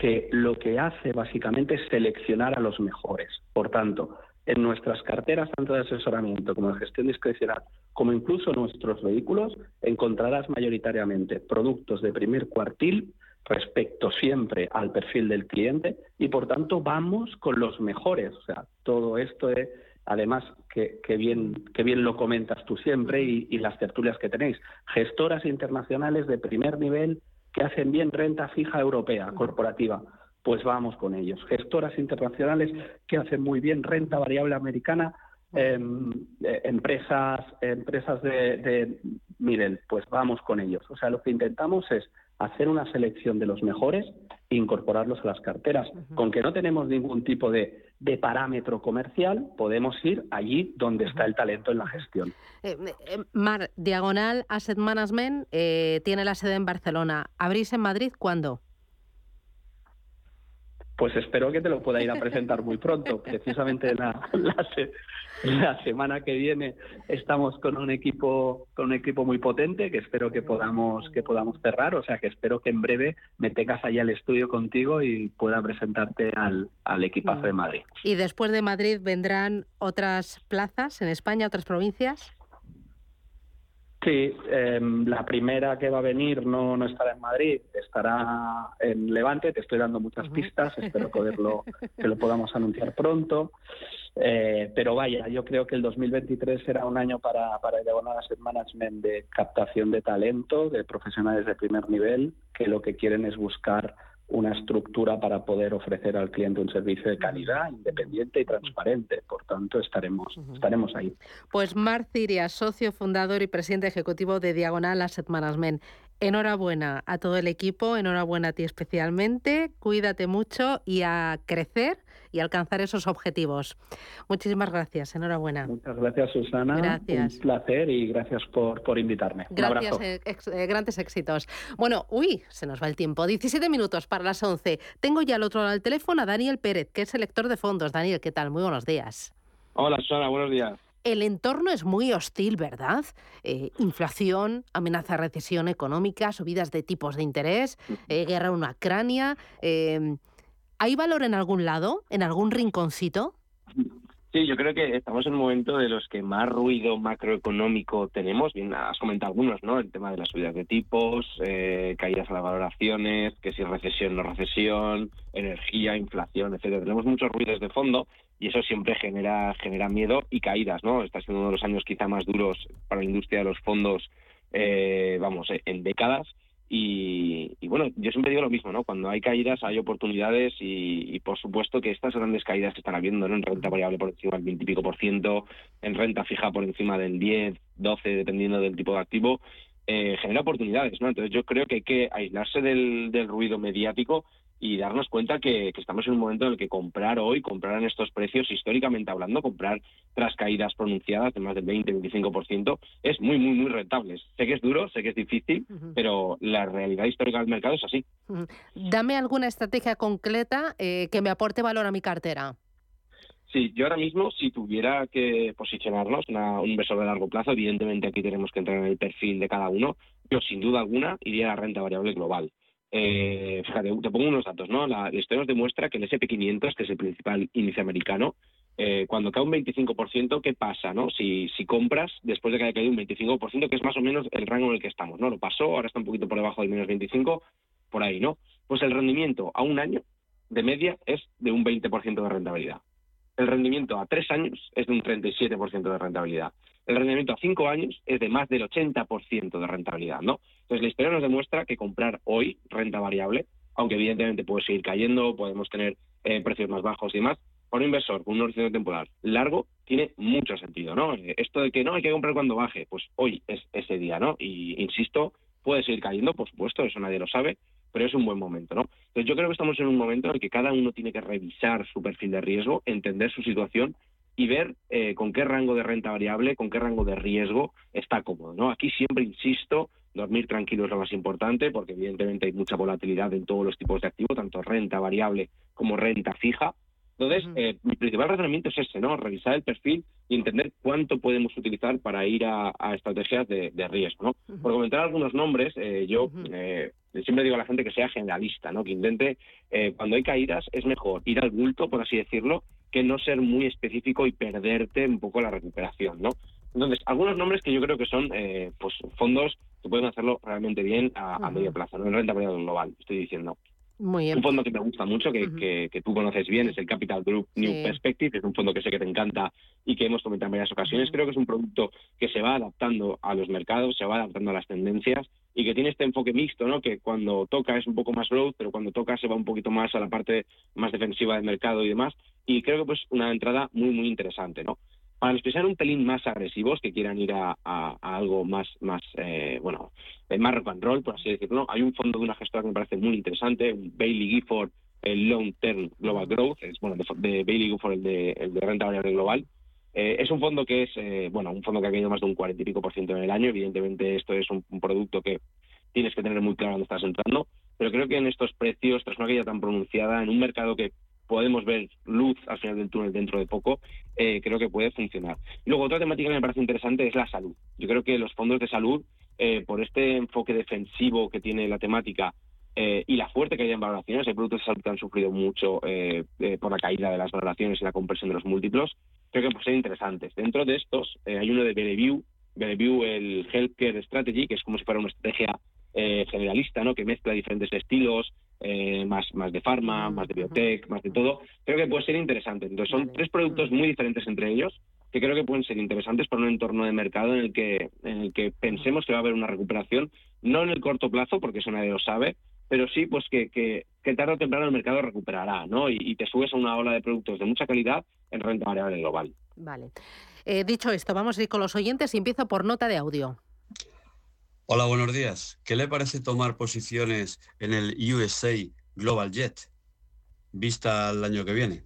que lo que hace básicamente es seleccionar a los mejores. Por tanto, en nuestras carteras, tanto de asesoramiento como de gestión discrecional, como incluso nuestros vehículos, encontrarás mayoritariamente productos de primer cuartil respecto siempre al perfil del cliente y por tanto vamos con los mejores. O sea, todo esto es además que, bien, que bien lo comentas tú siempre y, las tertulias que tenéis. Gestoras internacionales de primer nivel que hacen bien renta fija europea, corporativa, pues vamos con ellos. Gestoras internacionales que hacen muy bien renta variable americana, em, eh, empresas, empresas de, de pues vamos con ellos. O sea, lo que intentamos es hacer una selección de los mejores e incorporarlos a las carteras. Con que no tenemos ningún tipo de, parámetro comercial, podemos ir allí donde está el talento en la gestión. Eh, eh, Mar, Diagonal Asset Management eh, tiene la sede en Barcelona. ¿Abrís en Madrid cuándo? Pues espero que te lo pueda ir a presentar muy pronto. Precisamente la, la, semana que viene estamos con un equipo con un equipo muy potente que espero que podamos que podamos cerrar. O sea que espero que en breve me tengas allá al estudio contigo y pueda presentarte al, al equipazo de Madrid. Y después de Madrid vendrán otras plazas en España, otras provincias. Sí, em, la primera que va a venir no, no estará en Madrid, estará en Levante. Te estoy dando muchas pistas, espero poderlo, que lo podamos anunciar pronto. Eh, pero vaya, yo creo que el 2023 será un año para, para el Diagonal Asset Management de captación de talento, de profesionales de primer nivel, que lo que quieren es buscar una estructura para poder ofrecer al cliente un servicio de calidad, independiente y transparente. Por tanto, estaremos, estaremos ahí. Pues Mar Ciria, socio fundador y presidente ejecutivo de Diagonal Asset Management. Enhorabuena a todo el equipo, enhorabuena a ti especialmente, cuídate mucho y a crecer y alcanzar esos objetivos. Muchísimas gracias, enhorabuena. Muchas gracias, Susana. Gracias. Un placer y gracias por, por invitarme. Gracias, eh, eh, grandes éxitos. Bueno, uy, se nos va el tiempo. 17 minutos para las 11. Tengo ya al otro lado del teléfono a Daniel Pérez, que es el lector de fondos. Daniel, ¿qué tal? Muy buenos días. Hola, Susana, buenos días. El entorno es muy hostil, ¿verdad? Eh, inflación, amenaza de recesión económica, subidas de tipos de interés, guerra en Ucrania. ¿Hay valor en algún lado, en algún rinconcito? Sí, yo creo que estamos en un momento de los que más ruido macroeconómico tenemos. Bien, has comentado algunos, ¿no? El tema de las subidas de tipos, eh, caídas a las valoraciones, que si recesión, no recesión, energía, inflación, etcétera. Tenemos muchos ruidos de fondo y eso siempre genera genera miedo y caídas, ¿no? Está siendo uno de los años quizá más duros para la industria de los fondos, eh, vamos, en décadas y, bueno, yo siempre digo lo mismo, ¿no? Cuando hay caídas hay oportunidades y, por supuesto que estas grandes caídas que están habiendo, ¿no? En renta variable por encima del 20 y pico por ciento, en renta fija por encima del 10, 12, dependiendo del tipo de activo, eh, genera oportunidades, ¿no? Entonces yo creo que hay que aislarse del, del ruido mediático y darnos cuenta que, estamos en un momento en el que comprar hoy, comprar en estos precios, históricamente hablando, comprar tras caídas pronunciadas de más del 20-25%, es muy, muy, muy rentable. Sé que es duro, sé que es difícil, pero la realidad histórica del mercado es así. Dame alguna estrategia concreta eh, que me aporte valor a mi cartera. Sí, yo ahora mismo, si tuviera que posicionarnos, un inversor de largo plazo, evidentemente aquí tenemos que entrar en el perfil de cada uno, yo sin duda alguna iría a la renta variable global. Eh, fíjate, te pongo unos datos, ¿no? La, historia nos demuestra que el SP500, que es el principal índice americano, eh, cuando cae un 25%, ¿qué pasa, no? Si, si compras después de que haya caído un 25%, que es más o menos el rango en el que estamos, ¿no? Lo pasó, ahora está un poquito por debajo del menos 25, por ahí, ¿no? Pues el rendimiento a un año de media es de un 20% de rentabilidad. El rendimiento a tres años es de un 37% de rentabilidad el rendimiento a cinco años es de más del 80% de rentabilidad, ¿no? Entonces, la historia nos demuestra que comprar hoy renta variable, aunque evidentemente puede seguir cayendo, podemos tener eh, precios más bajos y demás, para un inversor con un horizonte temporal largo, tiene mucho sentido, ¿no? Eh, esto de que no hay que comprar cuando baje, pues hoy es ese día, ¿no? Y insisto, puede seguir cayendo, por supuesto, eso nadie lo sabe, pero es un buen momento, ¿no? Entonces yo creo que estamos en un momento en el que cada uno tiene que revisar su perfil de riesgo, entender su situación y ver eh, con qué rango de renta variable, con qué rango de riesgo está cómodo, ¿no? Aquí siempre insisto, dormir tranquilo es lo más importante, porque evidentemente hay mucha volatilidad en todos los tipos de activos, tanto renta variable como renta fija, entonces, eh, mi principal razonamiento es ese, ¿no? Revisar el perfil y entender cuánto podemos utilizar para ir a, estrategias de, riesgo, ¿no? Por comentar algunos nombres, eh, yo eh, siempre digo a la gente que sea generalista, ¿no? Que intente, cuando hay caídas, es mejor ir al bulto, por así decirlo, que no ser muy específico y perderte un poco la recuperación, ¿no? Entonces, algunos nombres que yo creo que son pues fondos que pueden hacerlo realmente bien a, medio plazo, ¿no? En renta variable global, estoy diciendo. Un fondo que me gusta mucho, que, que, tú conoces bien, es el Capital Group New Perspective. Es un fondo que sé que te encanta y que hemos comentado en varias ocasiones. Creo que es un producto que se va adaptando a los mercados, se va adaptando a las tendencias y que tiene este enfoque mixto, ¿no? Que cuando toca es un poco más growth, pero cuando toca se va un poquito más a la parte más defensiva del mercado y demás. Y creo que pues una entrada muy, muy interesante, ¿no? Para los que sean un pelín más agresivos, que quieran ir a, algo más, más eh, bueno, más rock and roll, por así decirlo, hay un fondo de una gestora que me parece muy interesante, un Bailey Gifford, el Long Term Global Growth, es bueno, de, Bailey Gifford, el de, el de renta variable global. Eh, es un fondo que es, eh, bueno, un fondo que ha caído más de un 40 y pico por ciento en el año. Evidentemente, esto es un, producto que tienes que tener muy claro dónde estás entrando. Pero creo que en estos precios, tras una caída tan pronunciada, en un mercado que podemos ver luz al final del túnel dentro de poco, eh, creo que puede funcionar. luego otra temática que me parece interesante es la salud. Yo creo que los fondos de salud, eh, por este enfoque defensivo que tiene la temática eh, y la fuerte hay en valoraciones, hay productos de salud que han sufrido mucho por la caída de las valoraciones y la compresión de los múltiplos, creo que pueden ser interesantes. Dentro de estos hay uno de Bellevue, Bellevue el Healthcare Strategy, que es como si fuera una estrategia generalista, ¿no? que mezcla diferentes estilos, eh, más, más de farma, más de biotech, más de todo, creo que puede ser interesante. Entonces son tres productos muy diferentes entre ellos que creo que pueden ser interesantes para un entorno de mercado en el que en el que pensemos que va a haber una recuperación, no en el corto plazo, porque eso nadie lo sabe, pero sí pues que, que, tarde o temprano el mercado recuperará, ¿no? Y, te subes a una ola de productos de mucha calidad en renta variable global. Vale. Eh, dicho esto, vamos a ir con los oyentes y empiezo por nota de audio. Hola, buenos días. ¿Qué le parece tomar posiciones en el USA Global Jet vista al año que viene?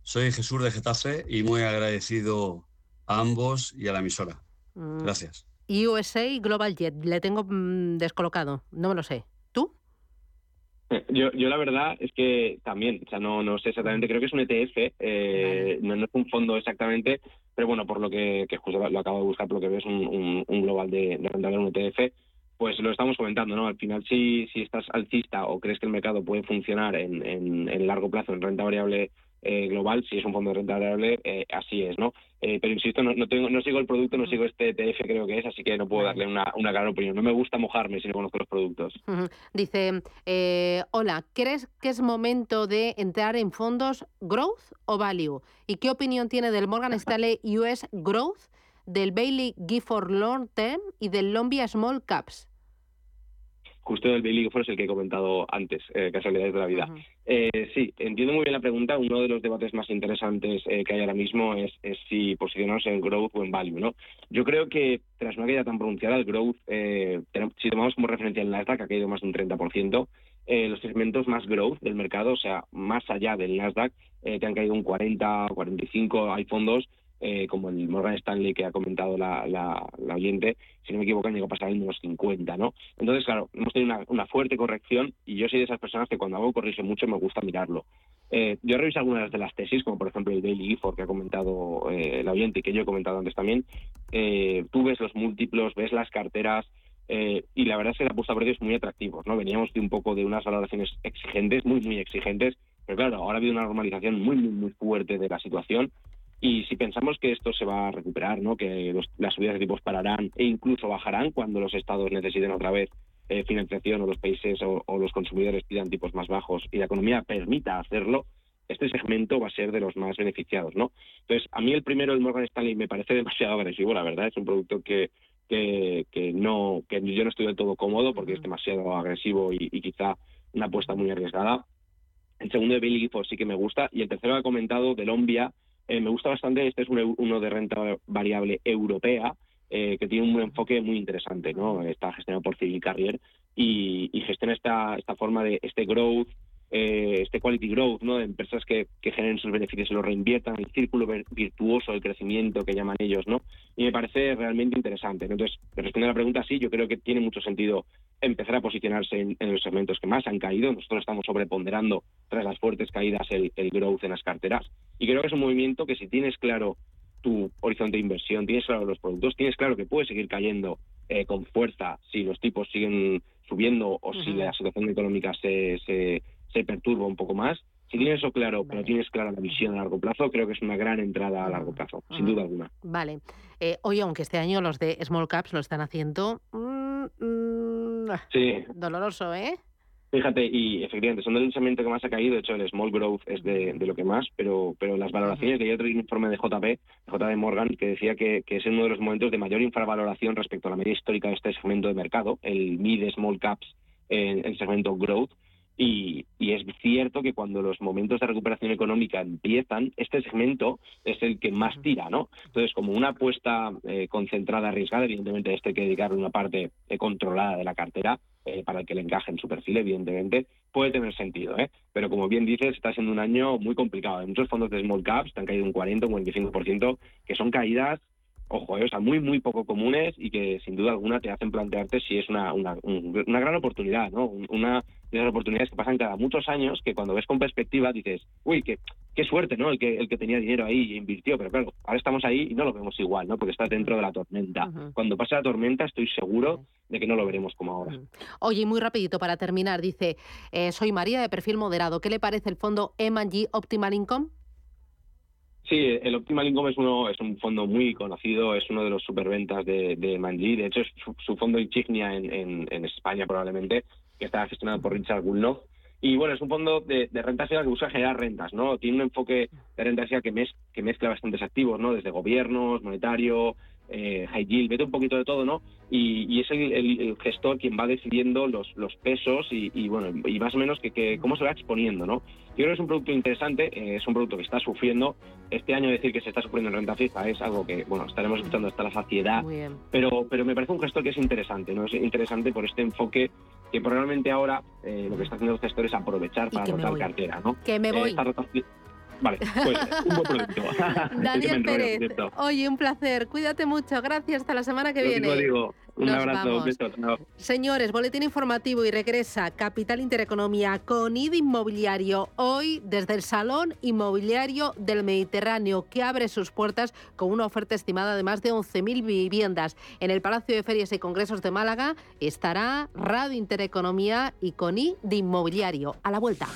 Soy Jesús de Getafe y muy agradecido a ambos y a la emisora. Mm. Gracias. USA Global Jet, le tengo mm, descolocado, no me lo sé. ¿Tú? Yo, yo la verdad es que también, o sea, no, no sé exactamente, creo que es un ETF, eh, no, es un fondo exactamente, pero bueno, por lo que, justo lo, acabo de buscar, por lo que veo es un, global de, de rentabilidad, un ETF, pues lo estamos comentando, ¿no? Al final, si, si estás alcista o crees que el mercado puede funcionar en, en, en largo plazo en renta variable eh, global, si es un fondo de renta variable, eh, así es, ¿no? Eh, pero insisto, no, no, tengo, no sigo el producto, no sigo este ETF, creo que es, así que no puedo darle una, una gran opinión. No me gusta mojarme si no conozco los productos. Dice, hola, ¿crees que es momento de entrar en fondos growth o value? ¿Y qué opinión tiene del Morgan Stanley US Growth, del Bailey Gifford Long Term y del Lombia Small Caps? justo el Bailey Gifford es el que he comentado antes, eh, casualidades de la vida. Eh, sí, entiendo muy bien la pregunta. Uno de los debates más interesantes eh, que hay ahora mismo es, si posicionarnos en growth o en value, ¿no? Yo creo que tras una caída tan pronunciada, el growth, si tomamos como referencia el Nasdaq, ha caído más de un 30%, los segmentos más growth del mercado, o sea, más allá del Nasdaq, que han caído un 40, 45, hay fondos eh, como el Morgan Stanley que ha comentado la, la, oyente, si no me equivoco, llegó a pasar en unos 50, ¿no? Entonces, claro, hemos tenido una, fuerte corrección y yo soy de esas personas que cuando algo corrige mucho me gusta mirarlo. Eh, yo he revisado algunas de las tesis, como por ejemplo el Daily Gifford que ha comentado eh, la oyente y que yo he comentado antes también. tú ves los múltiplos, ves las carteras, y la verdad es que la puesta a precios muy atractivos, ¿no? Veníamos de un poco de unas valoraciones exigentes, muy, muy exigentes, pero claro, ahora ha habido una normalización muy, muy, muy fuerte de la situación y si pensamos que esto se va a recuperar, ¿no? que las subidas de tipos pararán e incluso bajarán cuando los estados necesiten otra vez eh, financiación o los países o, los consumidores pidan tipos más bajos y la economía permita hacerlo, este segmento va a ser de los más beneficiados, ¿no? Entonces, a mí el primero, el Morgan Stanley, me parece demasiado agresivo, la verdad. Es un producto que, que, que no que yo no estoy del todo cómodo porque es demasiado agresivo y, quizá una apuesta muy arriesgada. El segundo de Billy Gifford sí que me gusta. Y el tercero que ha comentado, de Lombia, eh, me gusta bastante, este es uno de renta variable europea, eh, que tiene un enfoque muy interesante, ¿no? Está gestionado por Civil Carrier y, y gestiona esta, esta forma de este growth, eh, este quality growth, ¿no? De empresas que, que, generen sus beneficios y los reinviertan, el círculo virtuoso del crecimiento que llaman ellos, ¿no? Y me parece realmente interesante. Entonces, respondiendo a la pregunta, sí, yo creo que tiene mucho sentido empezar a posicionarse en, los segmentos que más han caído. Nosotros estamos sobreponderando tras las fuertes caídas el, el growth en las carteras. Y creo que es un movimiento que si tienes claro tu horizonte de inversión, tienes claro los productos, tienes claro que puede seguir cayendo eh, con fuerza si los tipos siguen subiendo o si la situación económica se, se se perturba un poco más. Si tienes eso claro, pero tienes clara la visión a largo plazo, creo que es una gran entrada a largo plazo, sin duda alguna. Vale. Eh, oye, aunque este año los de Small Caps lo están haciendo... Mm, mm, sí. Doloroso, ¿eh? Fíjate, y efectivamente, son del segmento que más ha caído, de hecho el small growth es de, lo que más, pero, pero las valoraciones, que hay otro informe de JP, JP Morgan, que decía que, que, es uno de los momentos de mayor infravaloración respecto a la media histórica de este segmento de mercado, el mid small caps en el segmento growth, y, es cierto que cuando los momentos de recuperación económica empiezan, este segmento es el que más tira, ¿no? Entonces, como una apuesta eh, concentrada, arriesgada, evidentemente este hay que dedicarle una parte eh, controlada de la cartera eh, para que le encaje en su perfil, evidentemente, puede tener sentido, ¿eh? Pero como bien dices, está siendo un año muy complicado. Hay muchos fondos de small caps han caído un 40, un 45%, que son caídas ojo, eh, o sea, muy, muy poco comunes y que sin duda alguna te hacen plantearte si es una, una, una gran oportunidad, ¿no? Una de esas oportunidades que pasan cada muchos años que cuando ves con perspectiva dices, uy, qué, qué suerte, ¿no? El que, el que tenía dinero ahí y invirtió, pero claro, ahora estamos ahí y no lo vemos igual, ¿no? Porque estás dentro de la tormenta. Cuando pase la tormenta estoy seguro de que no lo veremos como ahora. Oye, muy rapidito para terminar, dice, eh, soy María de perfil moderado, ¿qué le parece el fondo M&G Optimal Income? Sí, el Optimal Income es, uno, es un fondo muy conocido, es uno de los superventas de, de Manji. De hecho, es su, fondo insignia en, en, España probablemente, que está gestionado por Richard Gulnoff. Y bueno, es un fondo de, de renta que busca generar rentas, ¿no? Tiene un enfoque de renta que, mez, que mezcla bastantes activos, ¿no? Desde gobiernos, monetario, eh, high yield, vete un poquito de todo, ¿no? Y, es el, gestor quien va decidiendo los, los pesos y, bueno, y más o menos que, cómo se va exponiendo, ¿no? Yo creo que es un producto interesante, eh, es un producto que está sufriendo. Este año decir que se está sufriendo en renta fija es algo que, bueno, estaremos escuchando hasta la saciedad, pero, pero me parece un gestor que es interesante, ¿no? Es interesante por este enfoque que probablemente ahora eh, lo que está haciendo el gestor es aprovechar para rotar cartera, ¿no? Que me voy. Vale, pues un buen producto. Daniel Pérez, oye, un placer. Cuídate mucho. Gracias. Hasta la semana que viene. Digo, un abrazo. Señores, boletín informativo y regresa Capital Intereconomía con ID Inmobiliario. Hoy desde el Salón Inmobiliario del Mediterráneo, que abre sus puertas con una oferta estimada de más de 11.000 viviendas. En el Palacio de Ferias y Congresos de Málaga estará Radio Intereconomía y con ID Inmobiliario. A la vuelta.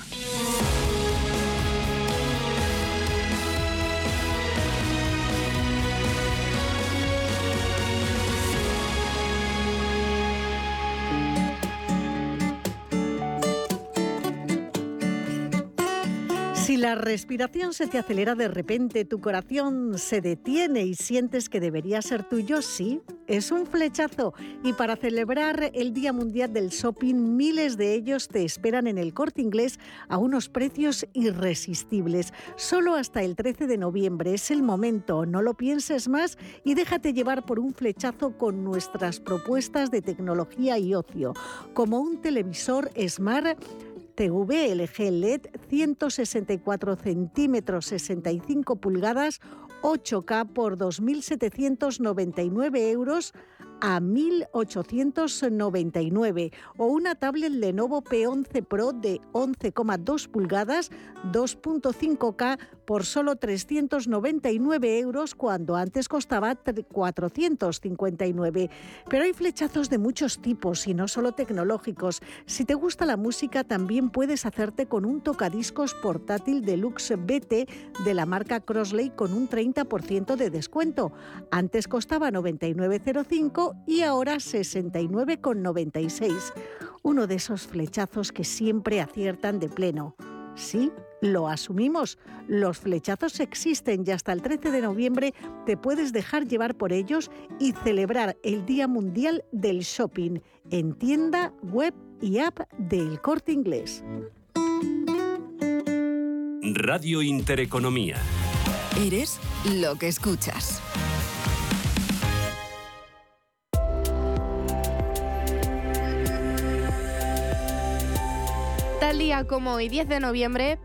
La respiración se te acelera de repente, tu corazón se detiene y sientes que debería ser tuyo, sí, es un flechazo. Y para celebrar el Día Mundial del Shopping, miles de ellos te esperan en el corte inglés a unos precios irresistibles. Solo hasta el 13 de noviembre es el momento, no lo pienses más y déjate llevar por un flechazo con nuestras propuestas de tecnología y ocio, como un televisor Smart TV LG LED 164 centímetros 65 pulgadas 8K por 2.799 euros a 1.899 o una tablet Lenovo P11 Pro de 11,2 pulgadas 2.5K por solo 399 euros cuando antes costaba 459. Pero hay flechazos de muchos tipos y no solo tecnológicos. Si te gusta la música también puedes hacerte con un tocadiscos portátil Deluxe BT de la marca Crossley con un 30% de descuento. Antes costaba 99,05 y ahora 69,96. Uno de esos flechazos que siempre aciertan de pleno. Sí, lo asumimos. Los flechazos existen y hasta el 13 de noviembre te puedes dejar llevar por ellos y celebrar el Día Mundial del Shopping en tienda, web y app del Corte Inglés. Radio Intereconomía. Eres lo que escuchas. Tal día como hoy, 10 de noviembre,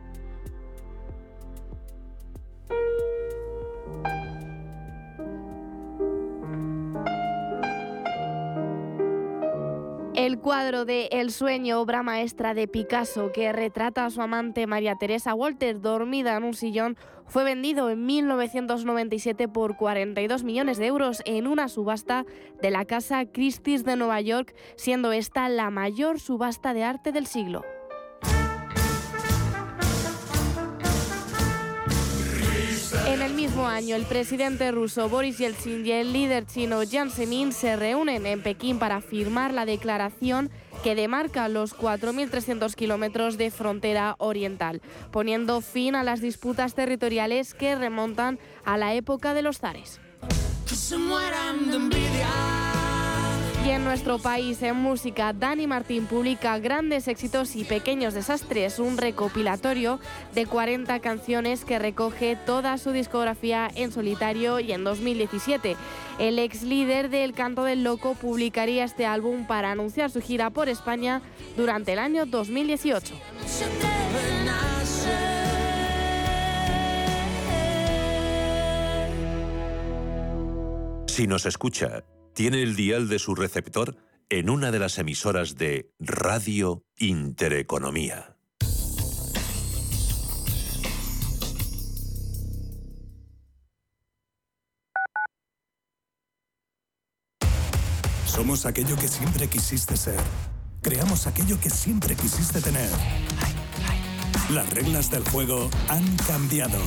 El cuadro de El sueño, obra maestra de Picasso, que retrata a su amante María Teresa Walter dormida en un sillón, fue vendido en 1997 por 42 millones de euros en una subasta de la Casa Christie's de Nueva York, siendo esta la mayor subasta de arte del siglo. Mismo año, el presidente ruso Boris Yeltsin y el líder chino Jiang Zemin se reúnen en Pekín para firmar la declaración que demarca los 4.300 kilómetros de frontera oriental, poniendo fin a las disputas territoriales que remontan a la época de los zares. Y en nuestro país, en música, Dani Martín publica grandes éxitos y pequeños desastres, un recopilatorio de 40 canciones que recoge toda su discografía en solitario y en 2017. El ex líder del Canto del Loco publicaría este álbum para anunciar su gira por España durante el año 2018. Si nos escucha tiene el dial de su receptor en una de las emisoras de Radio Intereconomía. Somos aquello que siempre quisiste ser. Creamos aquello que siempre quisiste tener. Las reglas del juego han cambiado.